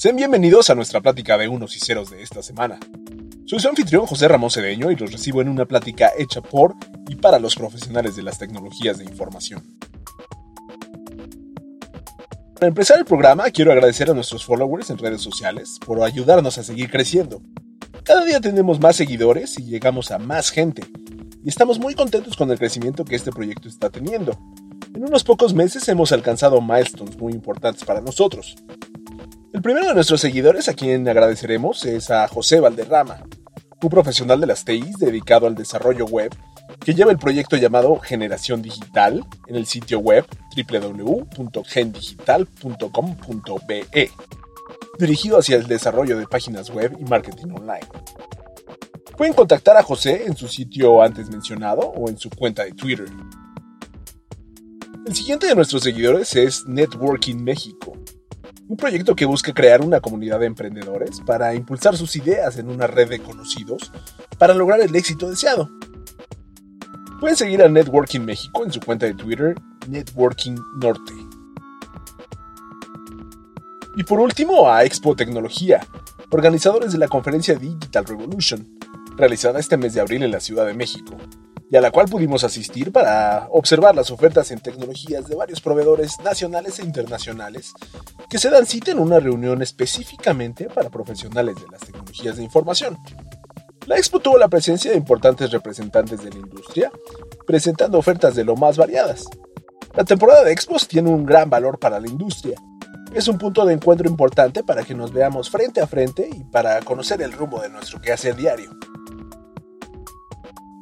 Sean bienvenidos a nuestra plática de unos y ceros de esta semana. Soy su anfitrión José Ramón Cedeño y los recibo en una plática hecha por y para los profesionales de las tecnologías de información. Para empezar el programa, quiero agradecer a nuestros followers en redes sociales por ayudarnos a seguir creciendo. Cada día tenemos más seguidores y llegamos a más gente, y estamos muy contentos con el crecimiento que este proyecto está teniendo. En unos pocos meses hemos alcanzado milestones muy importantes para nosotros. El primero de nuestros seguidores a quien agradeceremos es a José Valderrama, un profesional de las TIs dedicado al desarrollo web que lleva el proyecto llamado Generación Digital en el sitio web www.gendigital.com.be, dirigido hacia el desarrollo de páginas web y marketing online. Pueden contactar a José en su sitio antes mencionado o en su cuenta de Twitter. El siguiente de nuestros seguidores es Networking México, un proyecto que busca crear una comunidad de emprendedores para impulsar sus ideas en una red de conocidos para lograr el éxito deseado. Pueden seguir a Networking México en su cuenta de Twitter, Networking Norte. Y por último, a Expo Tecnología, organizadores de la conferencia Digital Revolution, realizada este mes de abril en la Ciudad de México, y a la cual pudimos asistir para observar las ofertas en tecnologías de varios proveedores nacionales e internacionales que se dan cita en una reunión específicamente para profesionales de las tecnologías de información. La expo tuvo la presencia de importantes representantes de la industria, presentando ofertas de lo más variadas. La temporada de expos tiene un gran valor para la industria. Es un punto de encuentro importante para que nos veamos frente a frente y para conocer el rumbo de nuestro quehacer diario.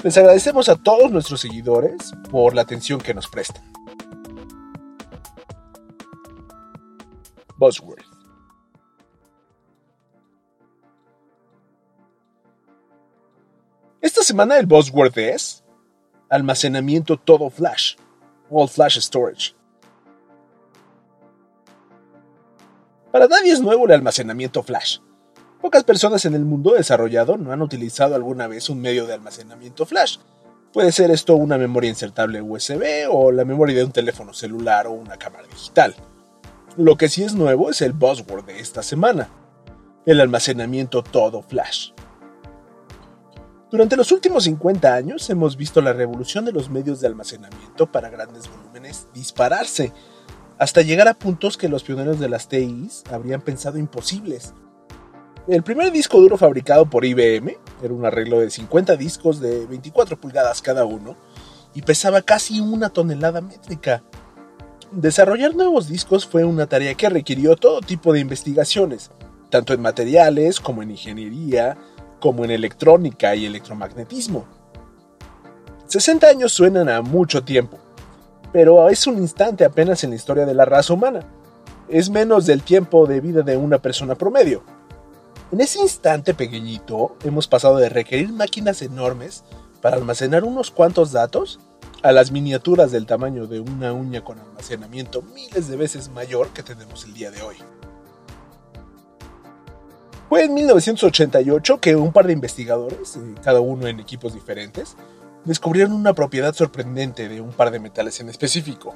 Les agradecemos a todos nuestros seguidores por la atención que nos prestan. Buzzword. Esta semana el buzzword es almacenamiento todo flash, all flash storage. Para nadie es nuevo el almacenamiento flash. Pocas personas en el mundo desarrollado no han utilizado alguna vez un medio de almacenamiento flash. Puede ser esto una memoria insertable USB o la memoria de un teléfono celular o una cámara digital. Lo que sí es nuevo es el buzzword de esta semana, el almacenamiento todo flash. Durante los últimos 50 años hemos visto la revolución de los medios de almacenamiento para grandes volúmenes dispararse, hasta llegar a puntos que los pioneros de las TIs habrían pensado imposibles. El primer disco duro fabricado por IBM era un arreglo de 50 discos de 24 pulgadas cada uno y pesaba casi una tonelada métrica. Desarrollar nuevos discos fue una tarea que requirió todo tipo de investigaciones, tanto en materiales como en ingeniería, como en electrónica y electromagnetismo. 60 años suenan a mucho tiempo, pero es un instante apenas en la historia de la raza humana. Es menos del tiempo de vida de una persona promedio. En ese instante pequeñito hemos pasado de requerir máquinas enormes para almacenar unos cuantos datos a las miniaturas del tamaño de una uña con almacenamiento miles de veces mayor que tenemos el día de hoy. Fue en 1988 que un par de investigadores, eh, cada uno en equipos diferentes, descubrieron una propiedad sorprendente de un par de metales en específico.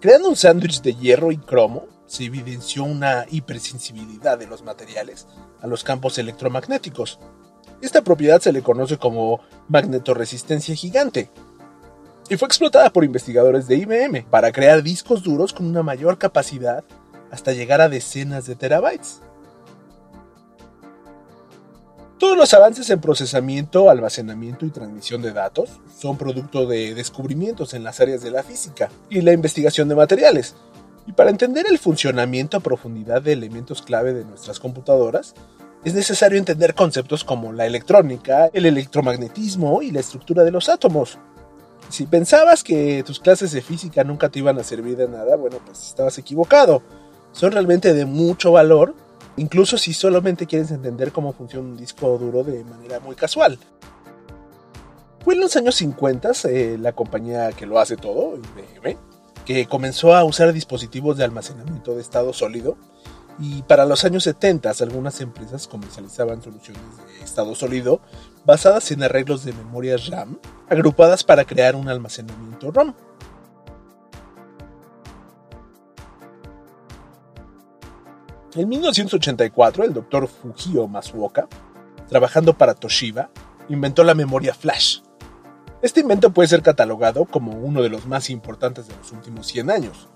Creando un sándwich de hierro y cromo, se evidenció una hipersensibilidad de los materiales a los campos electromagnéticos. Esta propiedad se le conoce como magnetoresistencia gigante y fue explotada por investigadores de IBM para crear discos duros con una mayor capacidad hasta llegar a decenas de terabytes. Todos los avances en procesamiento, almacenamiento y transmisión de datos son producto de descubrimientos en las áreas de la física y la investigación de materiales, y para entender el funcionamiento a profundidad de elementos clave de nuestras computadoras, es necesario entender conceptos como la electrónica, el electromagnetismo y la estructura de los átomos. Si pensabas que tus clases de física nunca te iban a servir de nada, bueno, pues estabas equivocado. Son realmente de mucho valor, incluso si solamente quieres entender cómo funciona un disco duro de manera muy casual. Fue en los años 50 eh, la compañía que lo hace todo, IBM, que comenzó a usar dispositivos de almacenamiento de estado sólido y para los años 70 algunas empresas comercializaban soluciones de estado sólido basadas en arreglos de memorias RAM agrupadas para crear un almacenamiento ROM. En 1984, el doctor Fujio Masuoka, trabajando para Toshiba, inventó la memoria flash. Este invento puede ser catalogado como uno de los más importantes de los últimos 100 años.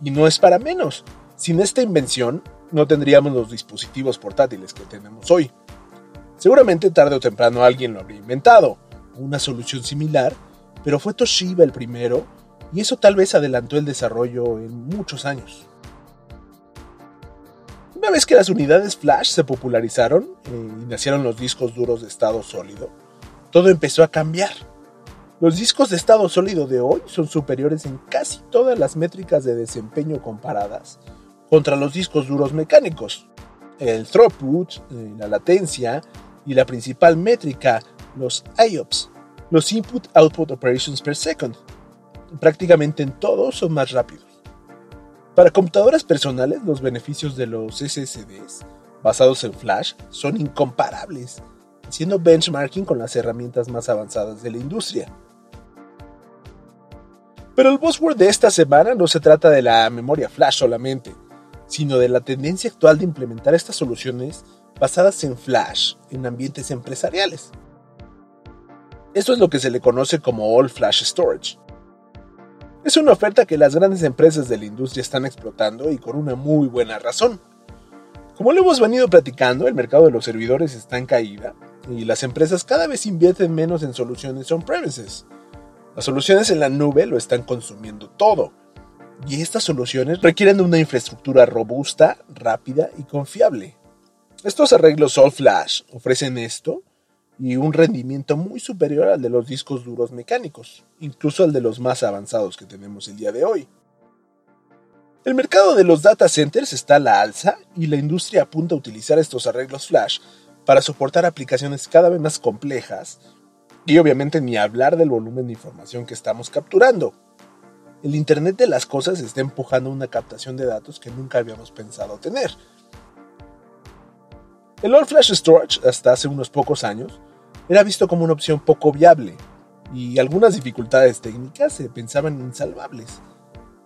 Y no es para menos. Sin esta invención, no tendríamos los dispositivos portátiles que tenemos hoy. Seguramente tarde o temprano alguien lo habría inventado, una solución similar, pero fue Toshiba el primero y eso tal vez adelantó el desarrollo en muchos años. Una vez que las unidades flash se popularizaron eh, y nacieron los discos duros de estado sólido, todo empezó a cambiar. Los discos de estado sólido de hoy son superiores en casi todas las métricas de desempeño comparadas contra los discos duros mecánicos. El throughput, eh, la latencia y la principal métrica, los IOPS, los Input Output Operations per Second. Prácticamente en todos son más rápidos. Para computadoras personales, los beneficios de los SSDs basados en Flash son incomparables, haciendo benchmarking con las herramientas más avanzadas de la industria. Pero el buzzword de esta semana no se trata de la memoria Flash solamente, sino de la tendencia actual de implementar estas soluciones basadas en Flash en ambientes empresariales. Esto es lo que se le conoce como All Flash Storage. Es una oferta que las grandes empresas de la industria están explotando y con una muy buena razón. Como lo hemos venido platicando, el mercado de los servidores está en caída y las empresas cada vez invierten menos en soluciones on-premises. Las soluciones en la nube lo están consumiendo todo, y estas soluciones requieren de una infraestructura robusta, rápida y confiable. Estos arreglos All Flash ofrecen esto y un rendimiento muy superior al de los discos duros mecánicos, incluso al de los más avanzados que tenemos el día de hoy. El mercado de los data centers está a la alza y la industria apunta a utilizar estos arreglos flash para soportar aplicaciones cada vez más complejas y obviamente ni hablar del volumen de información que estamos capturando. El Internet de las Cosas está empujando una captación de datos que nunca habíamos pensado tener. El All Flash Storage, hasta hace unos pocos años, era visto como una opción poco viable, y algunas dificultades técnicas se pensaban insalvables.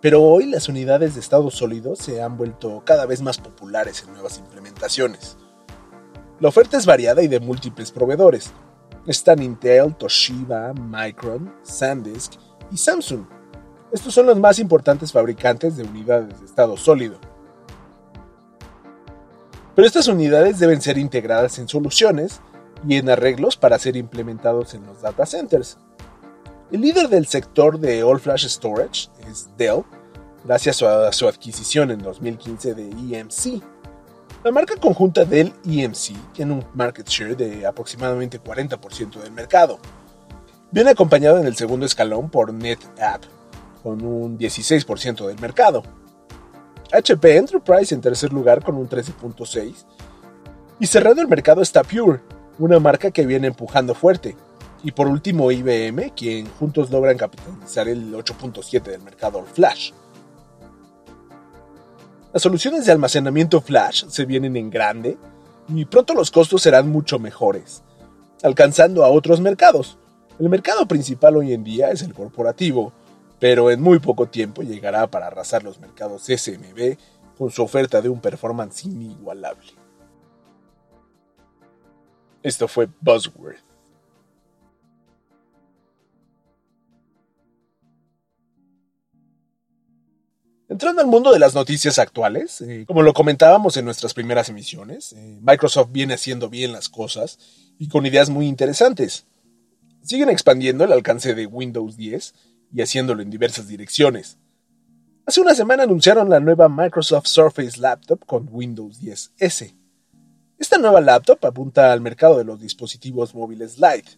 Pero hoy las unidades de estado sólido se han vuelto cada vez más populares en nuevas implementaciones. La oferta es variada y de múltiples proveedores. Están Intel, Toshiba, Micron, SanDisk y Samsung estos son los más importantes fabricantes de unidades de estado sólido. Pero estas unidades deben ser integradas en soluciones y en arreglos para ser implementados en los data centers. El líder del sector de All Flash Storage es Dell, gracias a su adquisición en 2015 de EMC. La marca conjunta Dell EMC tiene un market share de aproximadamente 40% del mercado. Viene acompañado en el segundo escalón por NetApp, con un 16% del mercado. HP Enterprise en tercer lugar con un 13.6%. Y cerrando el mercado está Pure, una marca que viene empujando fuerte. Y por último IBM, quien juntos logran capitalizar el 8.7% del mercado Flash. Las soluciones de almacenamiento Flash se vienen en grande y pronto los costos serán mucho mejores, alcanzando a otros mercados. El mercado principal hoy en día es el corporativo, pero en muy poco tiempo llegará para arrasar los mercados SMB con su oferta de un performance inigualable. Esto fue Buzzword. Entrando al mundo de las noticias actuales, eh, como lo comentábamos en nuestras primeras emisiones, eh, Microsoft viene haciendo bien las cosas y con ideas muy interesantes. Siguen expandiendo el alcance de Windows 10 y haciéndolo en diversas direcciones. Hace una semana anunciaron la nueva Microsoft Surface Laptop con Windows 10S. Esta nueva laptop apunta al mercado de los dispositivos móviles Lite.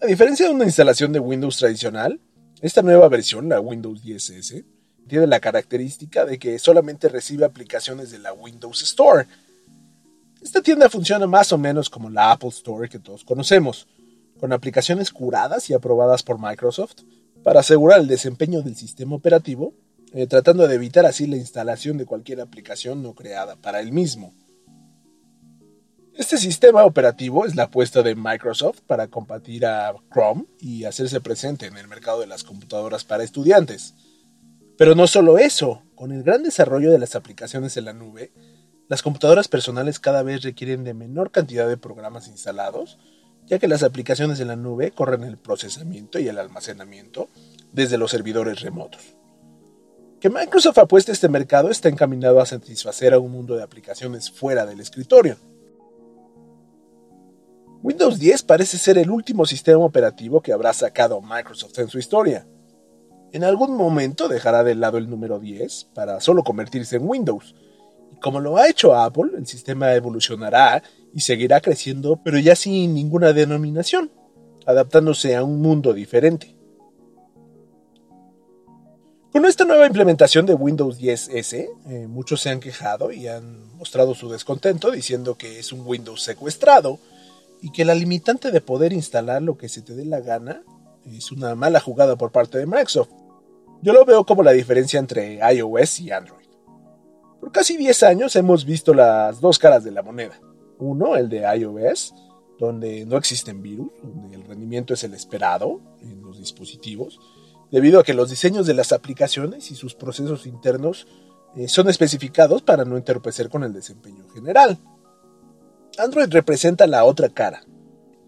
A diferencia de una instalación de Windows tradicional, esta nueva versión, la Windows 10S, tiene la característica de que solamente recibe aplicaciones de la Windows Store. Esta tienda funciona más o menos como la Apple Store que todos conocemos, con aplicaciones curadas y aprobadas por Microsoft para asegurar el desempeño del sistema operativo, eh, tratando de evitar así la instalación de cualquier aplicación no creada para el mismo. Este sistema operativo es la apuesta de Microsoft para combatir a Chrome y hacerse presente en el mercado de las computadoras para estudiantes. Pero no solo eso, con el gran desarrollo de las aplicaciones en la nube, las computadoras personales cada vez requieren de menor cantidad de programas instalados, ya que las aplicaciones en la nube corren el procesamiento y el almacenamiento desde los servidores remotos. Que Microsoft apueste este mercado está encaminado a satisfacer a un mundo de aplicaciones fuera del escritorio. Windows 10 parece ser el último sistema operativo que habrá sacado Microsoft en su historia. En algún momento dejará de lado el número 10 para solo convertirse en Windows. Y como lo ha hecho Apple, el sistema evolucionará y seguirá creciendo, pero ya sin ninguna denominación, adaptándose a un mundo diferente. Con esta nueva implementación de Windows 10S, eh, muchos se han quejado y han mostrado su descontento diciendo que es un Windows secuestrado y que la limitante de poder instalar lo que se te dé la gana es una mala jugada por parte de Microsoft. Yo lo veo como la diferencia entre iOS y Android. Por casi 10 años hemos visto las dos caras de la moneda. Uno, el de iOS, donde no existen virus, donde el rendimiento es el esperado en los dispositivos, debido a que los diseños de las aplicaciones y sus procesos internos eh, son especificados para no entorpecer con el desempeño general. Android representa la otra cara,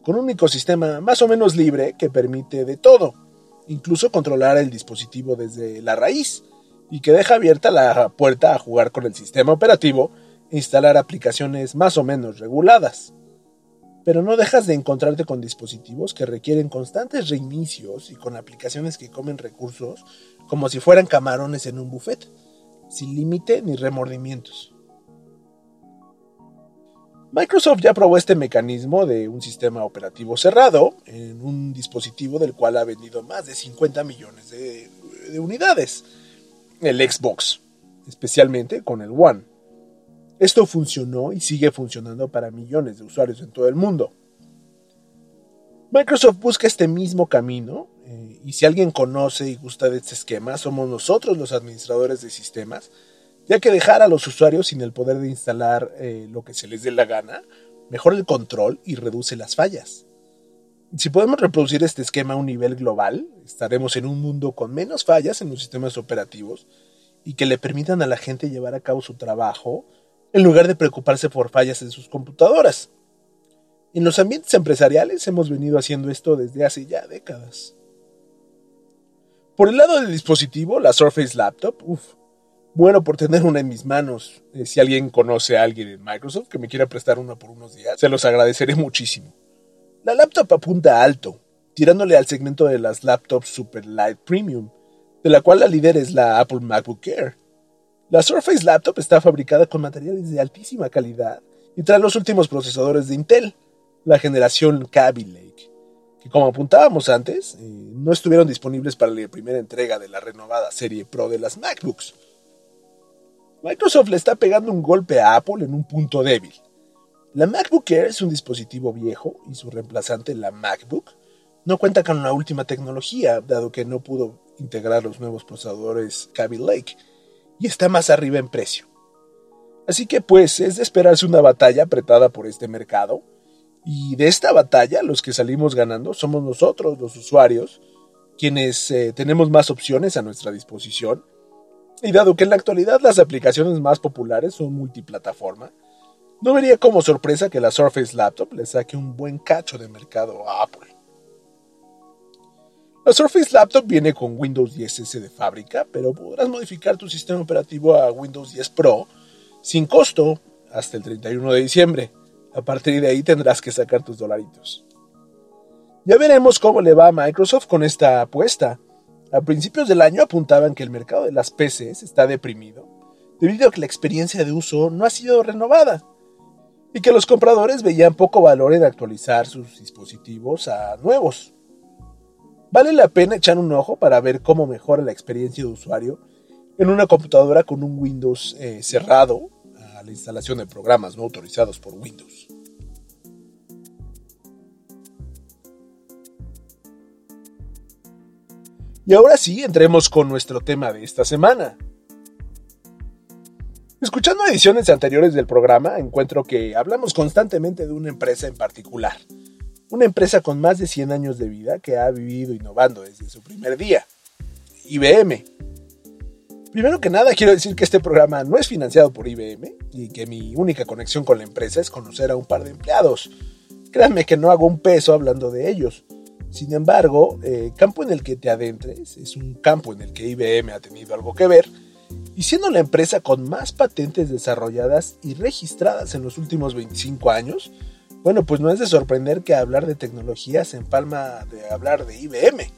con un ecosistema más o menos libre que permite de todo, incluso controlar el dispositivo desde la raíz, y que deja abierta la puerta a jugar con el sistema operativo e instalar aplicaciones más o menos reguladas pero no dejas de encontrarte con dispositivos que requieren constantes reinicios y con aplicaciones que comen recursos como si fueran camarones en un buffet, sin límite ni remordimientos. Microsoft ya probó este mecanismo de un sistema operativo cerrado en un dispositivo del cual ha vendido más de 50 millones de, de unidades, el Xbox, especialmente con el One. Esto funcionó y sigue funcionando para millones de usuarios en todo el mundo. Microsoft busca este mismo camino eh, y si alguien conoce y gusta de este esquema, somos nosotros los administradores de sistemas, ya que dejar a los usuarios sin el poder de instalar eh, lo que se les dé la gana mejora el control y reduce las fallas. Si podemos reproducir este esquema a un nivel global, estaremos en un mundo con menos fallas en los sistemas operativos y que le permitan a la gente llevar a cabo su trabajo en lugar de preocuparse por fallas en sus computadoras. En los ambientes empresariales hemos venido haciendo esto desde hace ya décadas. Por el lado del dispositivo, la Surface Laptop, uff, bueno por tener una en mis manos. Eh, si alguien conoce a alguien en Microsoft que me quiera prestar una por unos días, se los agradeceré muchísimo. La laptop apunta alto, tirándole al segmento de las laptops Super Light Premium, de la cual la líder es la Apple MacBook Air la Surface Laptop está fabricada con materiales de altísima calidad y trae los últimos procesadores de Intel, la generación Kaby Lake, que como apuntábamos antes, eh, no estuvieron disponibles para la primera entrega de la renovada serie Pro de las MacBooks. Microsoft le está pegando un golpe a Apple en un punto débil. La MacBook Air es un dispositivo viejo y su reemplazante, la MacBook, no cuenta con la última tecnología, dado que no pudo integrar los nuevos procesadores Kaby Lake y está más arriba en precio. Así que pues es de esperarse una batalla apretada por este mercado, y de esta batalla los que salimos ganando somos nosotros, los usuarios, quienes eh, tenemos más opciones a nuestra disposición, y dado que en la actualidad las aplicaciones más populares son multiplataforma, no vería como sorpresa que la Surface Laptop le saque un buen cacho de mercado a Apple. La Surface Laptop viene con Windows 10S de fábrica, pero podrás modificar tu sistema operativo a Windows 10 Pro sin costo hasta el 31 de diciembre. A partir de ahí tendrás que sacar tus dolaritos. Ya veremos cómo le va a Microsoft con esta apuesta. A principios del año apuntaban que el mercado de las PCs está deprimido, debido a que la experiencia de uso no ha sido renovada, y que los compradores veían poco valor en actualizar sus dispositivos a nuevos. Vale la pena echar un ojo para ver cómo mejora la experiencia de usuario en una computadora con un Windows eh, cerrado a la instalación de programas no autorizados por Windows. Y ahora sí, entremos con nuestro tema de esta semana. Escuchando ediciones anteriores del programa, encuentro que hablamos constantemente de una empresa en particular, una empresa con más de 100 años de vida que ha vivido innovando desde su primer día, IBM. Primero que nada, quiero decir que este programa no es financiado por IBM y que mi única conexión con la empresa es conocer a un par de empleados. Créanme que no hago un peso hablando de ellos. Sin embargo, el campo en el que te adentres es un campo en el que IBM ha tenido algo que ver, y siendo la empresa con más patentes desarrolladas y registradas en los últimos 25 años, bueno, pues no es de sorprender que hablar de tecnología se empalma de hablar de IBM.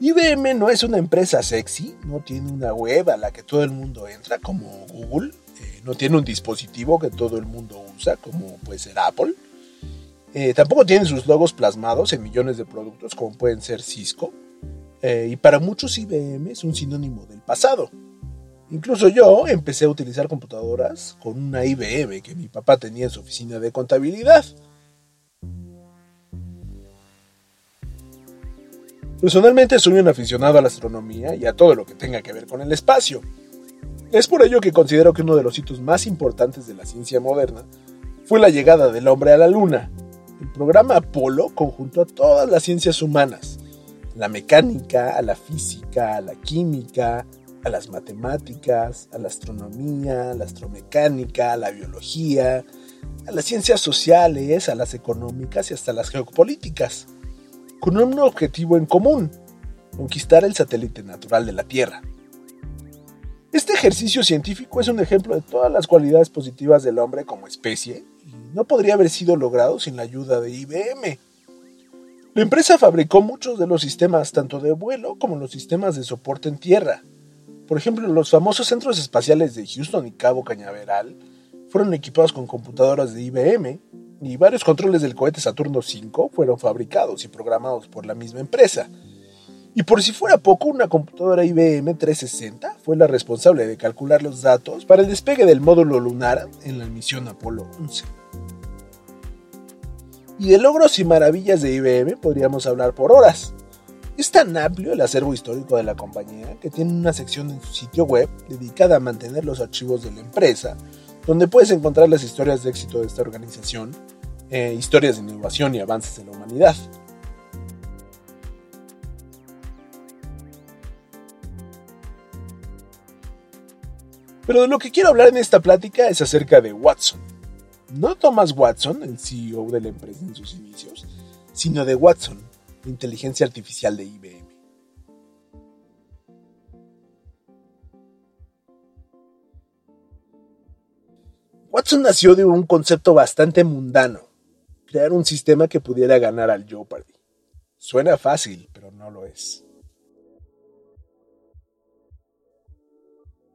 IBM no es una empresa sexy, no tiene una web a la que todo el mundo entra como Google, eh, no tiene un dispositivo que todo el mundo usa como puede ser Apple, eh, tampoco tiene sus logos plasmados en millones de productos como pueden ser Cisco, eh, y para muchos IBM es un sinónimo del pasado. Incluso yo empecé a utilizar computadoras con una IBM que mi papá tenía en su oficina de contabilidad. Personalmente soy un aficionado a la astronomía y a todo lo que tenga que ver con el espacio. Es por ello que considero que uno de los hitos más importantes de la ciencia moderna fue la llegada del hombre a la Luna. El programa Apolo conjuntó a todas las ciencias humanas, la mecánica, a la física, a la química, a las matemáticas, a la astronomía, la astromecánica, a la biología, a las ciencias sociales, a las económicas y hasta las geopolíticas con un objetivo en común, conquistar el satélite natural de la Tierra. Este ejercicio científico es un ejemplo de todas las cualidades positivas del hombre como especie no podría haber sido logrado sin la ayuda de IBM. La empresa fabricó muchos de los sistemas tanto de vuelo como los sistemas de soporte en tierra. Por ejemplo, los famosos centros espaciales de Houston y Cabo Cañaveral fueron equipados con computadoras de IBM y varios controles del cohete Saturno V fueron fabricados y programados por la misma empresa. Y por si fuera poco, una computadora IBM 360 fue la responsable de calcular los datos para el despegue del módulo lunar en la misión Apolo 11. Y de logros y maravillas de IBM podríamos hablar por horas. Es tan amplio el acervo histórico de la compañía que tiene una sección en su sitio web dedicada a mantener los archivos de la empresa donde puedes encontrar las historias de éxito de esta organización, eh, historias de innovación y avances en la humanidad. Pero de lo que quiero hablar en esta plática es acerca de Watson. No Thomas Watson, el CEO de la empresa en sus inicios, sino de Watson, la inteligencia artificial de IBM. Watson nació de un concepto bastante mundano, crear un sistema que pudiera ganar al Jeopardy. Suena fácil, pero no lo es.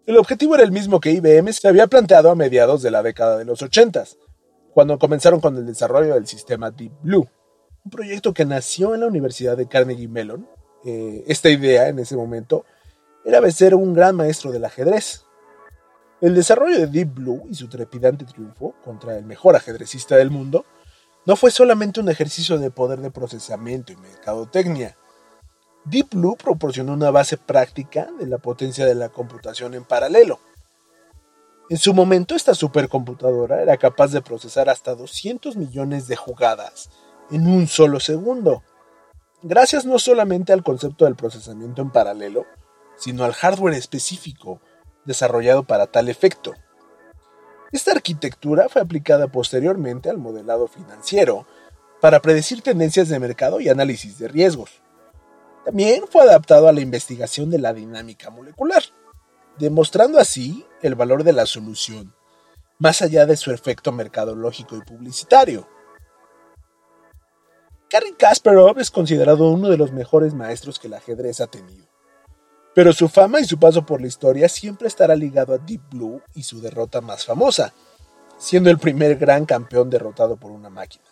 El objetivo era el mismo que IBM se había planteado a mediados de la década de los 80, cuando comenzaron con el desarrollo del sistema Deep Blue, un proyecto que nació en la Universidad de Carnegie Mellon. Eh, esta idea en ese momento era ser un gran maestro del ajedrez, el desarrollo de Deep Blue y su trepidante triunfo contra el mejor ajedrecista del mundo no fue solamente un ejercicio de poder de procesamiento y mercadotecnia. Deep Blue proporcionó una base práctica de la potencia de la computación en paralelo. En su momento esta supercomputadora era capaz de procesar hasta 200 millones de jugadas en un solo segundo, gracias no solamente al concepto del procesamiento en paralelo, sino al hardware específico desarrollado para tal efecto. Esta arquitectura fue aplicada posteriormente al modelado financiero para predecir tendencias de mercado y análisis de riesgos. También fue adaptado a la investigación de la dinámica molecular, demostrando así el valor de la solución, más allá de su efecto mercadológico y publicitario. Gary Kasparov es considerado uno de los mejores maestros que el ajedrez ha tenido. Pero su fama y su paso por la historia siempre estará ligado a Deep Blue y su derrota más famosa, siendo el primer gran campeón derrotado por una máquina.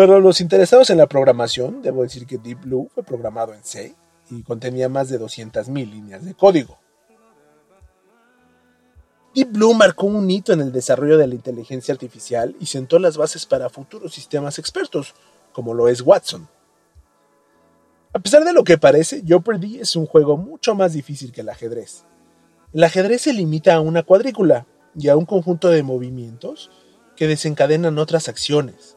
Para los interesados en la programación, debo decir que Deep Blue fue programado en C y contenía más de 200.000 líneas de código. Deep Blue marcó un hito en el desarrollo de la inteligencia artificial y sentó las bases para futuros sistemas expertos, como lo es Watson, a pesar de lo que parece, Jeopardy es un juego mucho más difícil que el ajedrez. El ajedrez se limita a una cuadrícula y a un conjunto de movimientos que desencadenan otras acciones.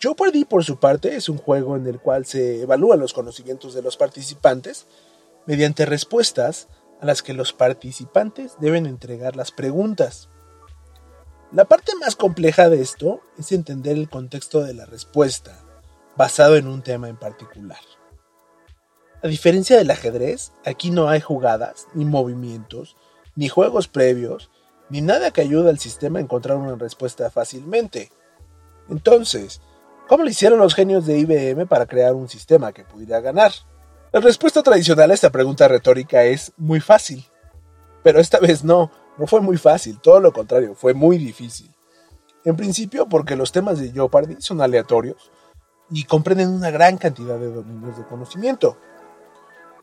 Jeopardy, por su parte, es un juego en el cual se evalúan los conocimientos de los participantes mediante respuestas a las que los participantes deben entregar las preguntas. La parte más compleja de esto es entender el contexto de la respuesta, basado en un tema en particular. A diferencia del ajedrez, aquí no hay jugadas, ni movimientos, ni juegos previos, ni nada que ayude al sistema a encontrar una respuesta fácilmente. Entonces, ¿cómo lo hicieron los genios de IBM para crear un sistema que pudiera ganar? La respuesta tradicional a esta pregunta retórica es muy fácil. Pero esta vez no, no fue muy fácil, todo lo contrario, fue muy difícil. En principio porque los temas de Jeopardy son aleatorios y comprenden una gran cantidad de dominios de conocimiento.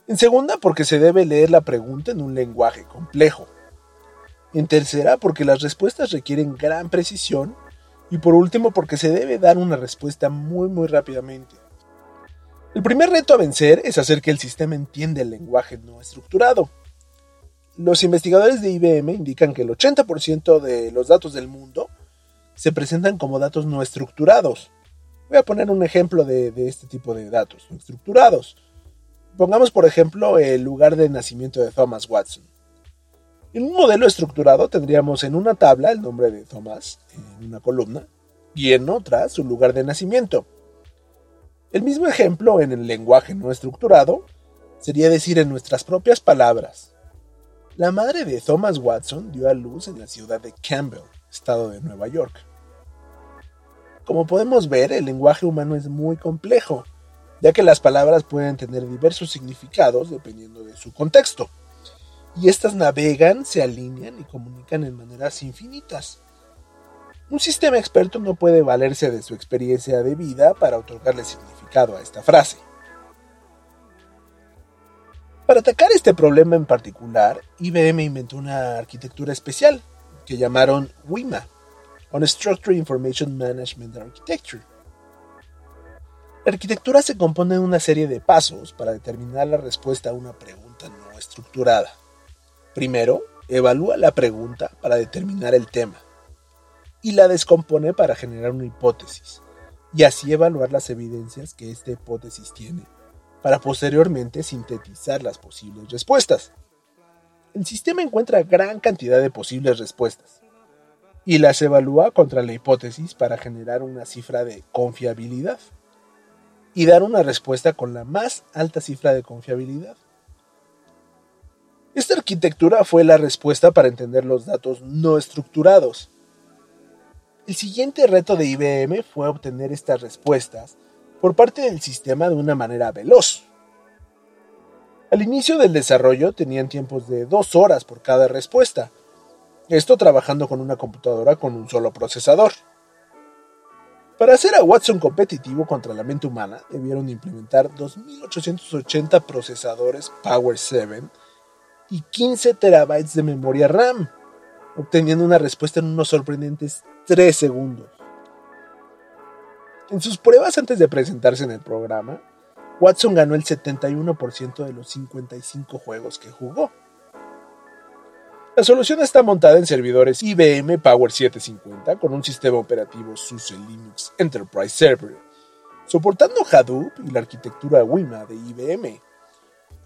En segunda porque se debe leer la pregunta en un lenguaje complejo. En tercera porque las respuestas requieren gran precisión y por último porque se debe dar una respuesta muy muy rápidamente. El primer reto a vencer es hacer que el sistema entienda el lenguaje no estructurado. Los investigadores de IBM indican que el 80% de los datos del mundo se presentan como datos no estructurados. Voy a poner un ejemplo de, de este tipo de datos no estructurados. Pongamos por ejemplo el lugar de nacimiento de Thomas Watson. En un modelo estructurado tendríamos en una tabla el nombre de Thomas en una columna y en otra su lugar de nacimiento. El mismo ejemplo en el lenguaje no estructurado sería decir en nuestras propias palabras. La madre de Thomas Watson dio a luz en la ciudad de Campbell, estado de Nueva York. Como podemos ver, el lenguaje humano es muy complejo, ya que las palabras pueden tener diversos significados dependiendo de su contexto y estas navegan, se alinean y comunican en maneras infinitas. Un sistema experto no puede valerse de su experiencia de vida para otorgarle significado a esta frase. Para atacar este problema en particular, IBM inventó una arquitectura especial que llamaron WIMA, Unstructured Information Management Architecture. La arquitectura se compone de una serie de pasos para determinar la respuesta a una pregunta no estructurada. Primero, evalúa la pregunta para determinar el tema y la descompone para generar una hipótesis y así evaluar las evidencias que esta hipótesis tiene para posteriormente sintetizar las posibles respuestas. El sistema encuentra gran cantidad de posibles respuestas y las evalúa contra la hipótesis para generar una cifra de confiabilidad y dar una respuesta con la más alta cifra de confiabilidad. Esta arquitectura fue la respuesta para entender los datos no estructurados. El siguiente reto de IBM fue obtener estas respuestas por parte del sistema de una manera veloz. Al inicio del desarrollo tenían tiempos de dos horas por cada respuesta, esto trabajando con una computadora con un solo procesador. Para hacer a Watson competitivo contra la mente humana, debieron implementar 2880 procesadores Power 7 y 15 terabytes de memoria RAM, obteniendo una respuesta en unos sorprendentes 3 segundos. En sus pruebas antes de presentarse en el programa, Watson ganó el 71% de los 55 juegos que jugó. La solución está montada en servidores IBM Power 750 con un sistema operativo SUSE Linux Enterprise Server, soportando Hadoop y la arquitectura WIMA de IBM,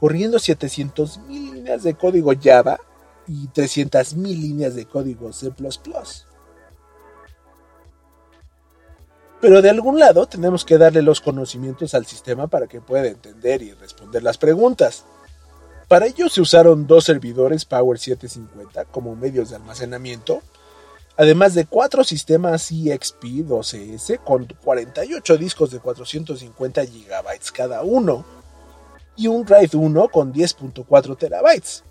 corriendo 700.000 líneas de código Java y 300.000 líneas de código C++. Pero de algún lado tenemos que darle los conocimientos al sistema para que pueda entender y responder las preguntas. Para ello se usaron dos servidores Power 750 como medios de almacenamiento, además de cuatro sistemas EXP 12S con 48 discos de 450 GB cada uno, y un RAID 1 con 10.4 terabytes.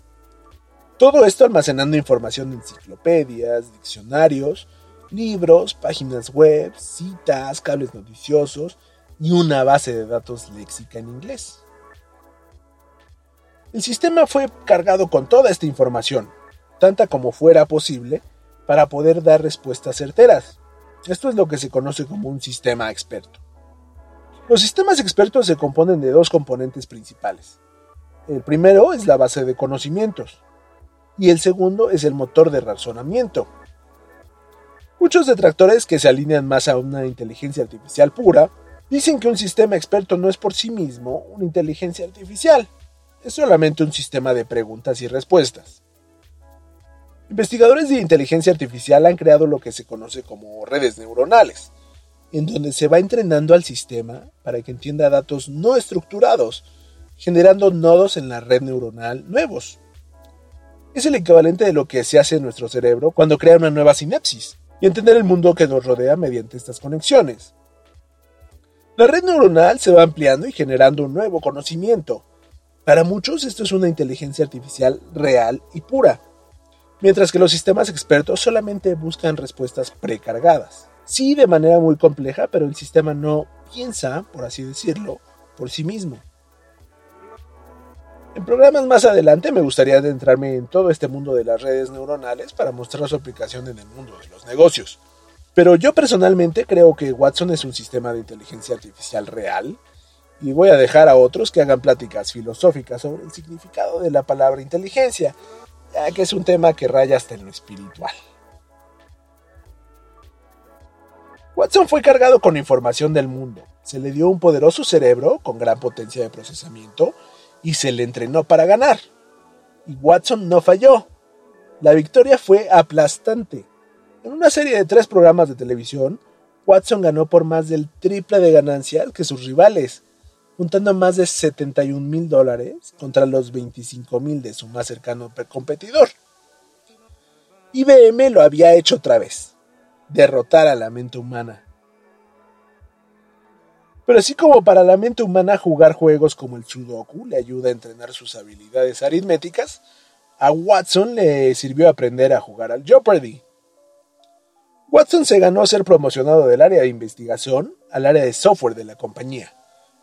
Todo esto almacenando información en enciclopedias, diccionarios, libros, páginas web, citas, cables noticiosos y una base de datos léxica en inglés. El sistema fue cargado con toda esta información, tanta como fuera posible, para poder dar respuestas certeras. Esto es lo que se conoce como un sistema experto. Los sistemas expertos se componen de dos componentes principales. El primero es la base de conocimientos y el segundo es el motor de razonamiento. Muchos detractores que se alinean más a una inteligencia artificial pura dicen que un sistema experto no es por sí mismo una inteligencia artificial, es solamente un sistema de preguntas y respuestas. Investigadores de inteligencia artificial han creado lo que se conoce como redes neuronales, en donde se va entrenando al sistema para que entienda datos no estructurados, generando nodos en la red neuronal nuevos. Es el equivalente de lo que se hace en nuestro cerebro cuando crea una nueva sinapsis y entender el mundo que nos rodea mediante estas conexiones. La red neuronal se va ampliando y generando un nuevo conocimiento. Para muchos esto es una inteligencia artificial real y pura, mientras que los sistemas expertos solamente buscan respuestas precargadas. Sí, de manera muy compleja, pero el sistema no piensa, por así decirlo, por sí mismo. En programas más adelante me gustaría adentrarme en todo este mundo de las redes neuronales para mostrar su aplicación en el mundo de los negocios. Pero yo personalmente creo que Watson es un sistema de inteligencia artificial real y voy a dejar a otros que hagan pláticas filosóficas sobre el significado de la palabra inteligencia ya que es un tema que raya hasta en lo espiritual. Watson fue cargado con información del mundo, se le dio un poderoso cerebro con gran potencia de procesamiento y se le entrenó para ganar. Y Watson no falló. La victoria fue aplastante. En una serie de tres programas de televisión, Watson ganó por más del triple de ganancias que sus rivales, juntando más de 71 mil dólares contra los 25 mil de su más cercano competidor. IBM lo había hecho otra vez, derrotar a la mente humana. Pero así como para la mente humana jugar juegos como el Sudoku le ayuda a entrenar sus habilidades aritméticas, a Watson le sirvió aprender a jugar al Jeopardy. Watson se ganó ser promocionado del área de investigación al área de software de la compañía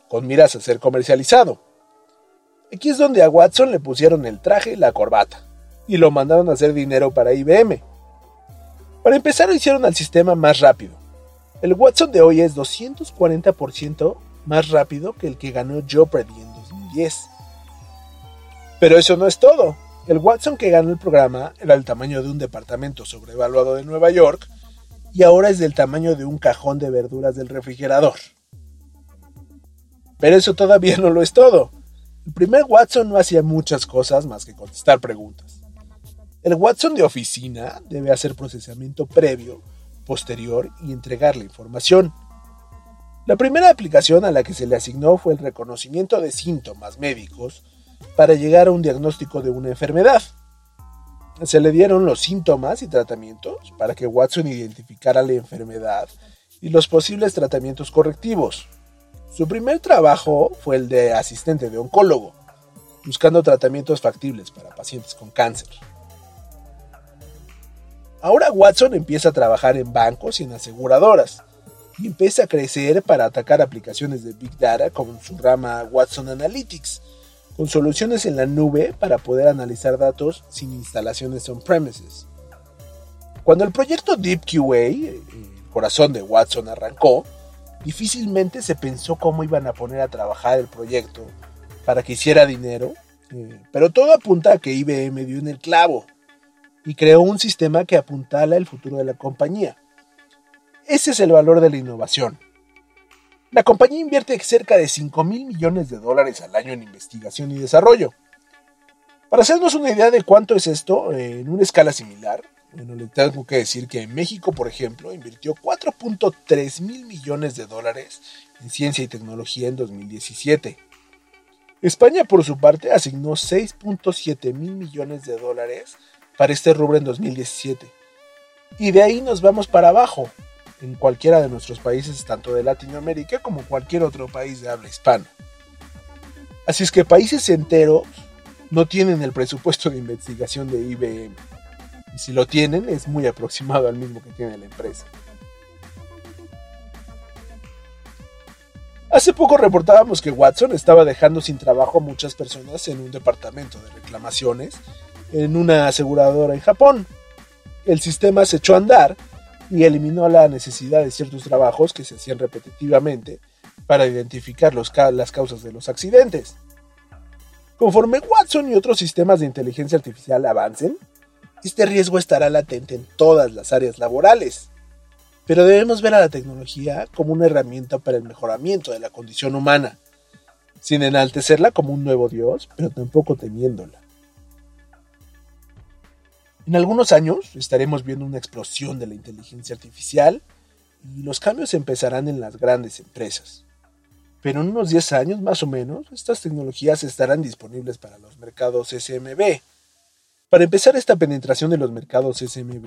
con miras a ser comercializado. Aquí es donde a Watson le pusieron el traje y la corbata, y lo mandaron a hacer dinero para IBM. Para empezar, hicieron al sistema más rápido. El Watson de hoy es 240% más rápido que el que ganó Jeopardy en 2010. Pero eso no es todo. El Watson que ganó el programa era el tamaño de un departamento sobrevaluado de Nueva York y ahora es del tamaño de un cajón de verduras del refrigerador. Pero eso todavía no lo es todo. El primer Watson no hacía muchas cosas más que contestar preguntas. El Watson de oficina debe hacer procesamiento previo, posterior y entregar la información. La primera aplicación a la que se le asignó fue el reconocimiento de síntomas médicos para llegar a un diagnóstico de una enfermedad. Se le dieron los síntomas y tratamientos para que Watson identificara la enfermedad y los posibles tratamientos correctivos. Su primer trabajo fue el de asistente de oncólogo, buscando tratamientos factibles para pacientes con cáncer. Ahora Watson empieza a trabajar en bancos y en aseguradoras, y empieza a crecer para atacar aplicaciones de Big Data como su rama Watson Analytics, con soluciones en la nube para poder analizar datos sin instalaciones on-premises. Cuando el proyecto DeepQA, el corazón de Watson, arrancó, difícilmente se pensó cómo iban a poner a trabajar el proyecto para que hiciera dinero, eh, pero todo apunta a que IBM dio en el clavo y creó un sistema que apuntala el futuro de la compañía. Ese es el valor de la innovación. La compañía invierte cerca de 5 mil millones de dólares al año en investigación y desarrollo. Para hacernos una idea de cuánto es esto, en una escala similar, bueno, le tengo que decir que México, por ejemplo, invirtió 4.3 mil millones de dólares en ciencia y tecnología en 2017. España, por su parte, asignó 6.7 mil millones de dólares para este rubro en 2017. Y de ahí nos vamos para abajo, en cualquiera de nuestros países, tanto de Latinoamérica como cualquier otro país de habla hispana. Así es que países enteros no tienen el presupuesto de investigación de IBM y si lo tienen es muy aproximado al mismo que tiene la empresa. Hace poco reportábamos que Watson estaba dejando sin trabajo a muchas personas en un departamento de reclamaciones en una aseguradora en Japón. El sistema se echó a andar y eliminó la necesidad de ciertos trabajos que se hacían repetitivamente para identificar las causas de los accidentes. Conforme Watson y otros sistemas de inteligencia artificial avancen, este riesgo estará latente en todas las áreas laborales. Pero debemos ver a la tecnología como una herramienta para el mejoramiento de la condición humana. sin enaltecerla como un nuevo dios, pero tampoco temiéndola. En algunos años estaremos viendo una explosión de la inteligencia artificial y los cambios empezarán en las grandes empresas. Pero en unos 10 años más o menos, estas tecnologías estarán disponibles para los mercados SMB. Para empezar esta penetración de los mercados SMB,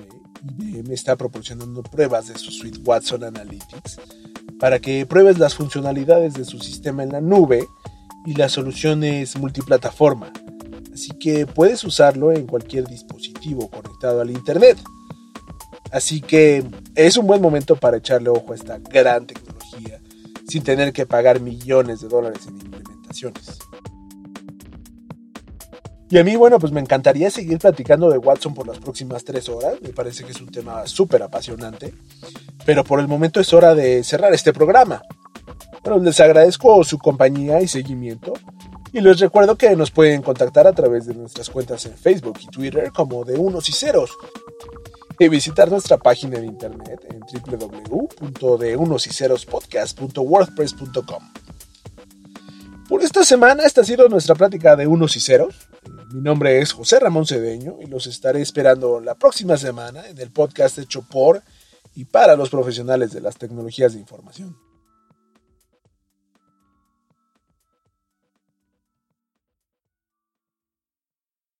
IBM está proporcionando pruebas de su suite Watson Analytics para que pruebes las funcionalidades de su sistema en la nube y las soluciones multiplataforma, así que puedes usarlo en cualquier conectado al Internet. Así que es un buen momento para echarle ojo a esta gran tecnología sin tener que pagar millones de dólares en implementaciones. Y a mí, bueno, pues me encantaría seguir platicando de Watson por las próximas tres horas. Me parece que es un tema súper apasionante. Pero por el momento es hora de cerrar este programa. Bueno, les agradezco su compañía y seguimiento. Y les recuerdo que nos pueden contactar a través de nuestras cuentas en Facebook y Twitter como de unos y ceros. Y visitar nuestra página de internet en www.deunosycerospodcast.wordpress.com. Por esta semana esta ha sido nuestra plática de unos y ceros. Mi nombre es José Ramón Cedeño y los estaré esperando la próxima semana en el podcast hecho por y para los profesionales de las tecnologías de información.